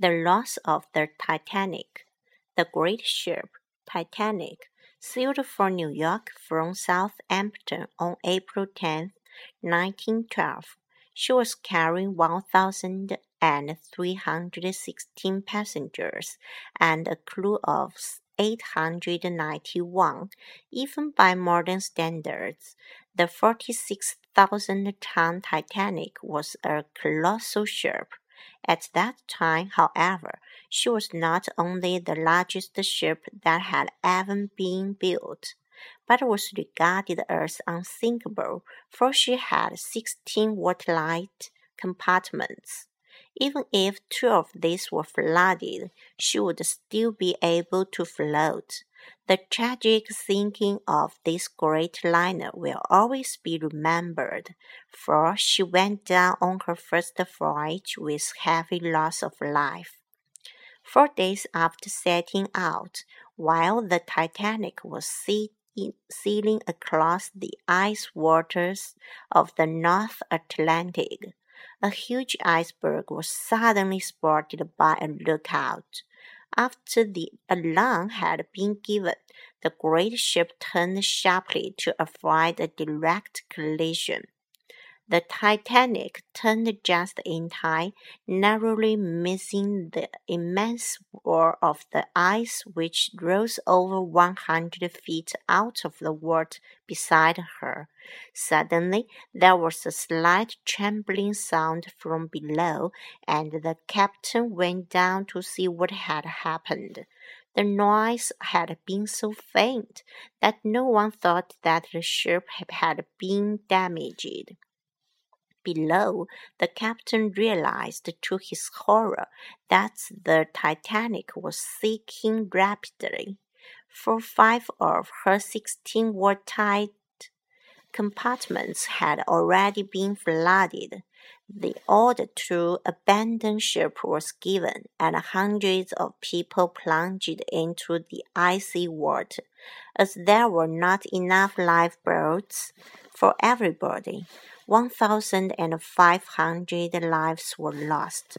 The loss of the Titanic. The great ship, Titanic, sailed for New York from Southampton on April 10, 1912. She was carrying 1,316 passengers and a crew of 891. Even by modern standards, the 46,000 ton Titanic was a colossal ship. At that time, however, she was not only the largest ship that had ever been built, but was regarded as unsinkable, for she had sixteen watertight compartments. Even if two of these were flooded, she would still be able to float. The tragic sinking of this great liner will always be remembered, for she went down on her first voyage with heavy loss of life. Four days after setting out, while the Titanic was sailing across the ice waters of the North Atlantic, a huge iceberg was suddenly spotted by a lookout. After the alarm had been given, the great ship turned sharply to avoid a direct collision. The Titanic turned just in time, narrowly missing the immense wall of the ice which rose over one hundred feet out of the water beside her. Suddenly there was a slight trembling sound from below, and the captain went down to see what had happened. The noise had been so faint that no one thought that the ship had been damaged. Below, the captain realized to his horror that the Titanic was sinking rapidly, for five of her sixteen watertight compartments had already been flooded. The order to abandon ship was given, and hundreds of people plunged into the icy water, as there were not enough lifeboats for everybody. 1,500 lives were lost.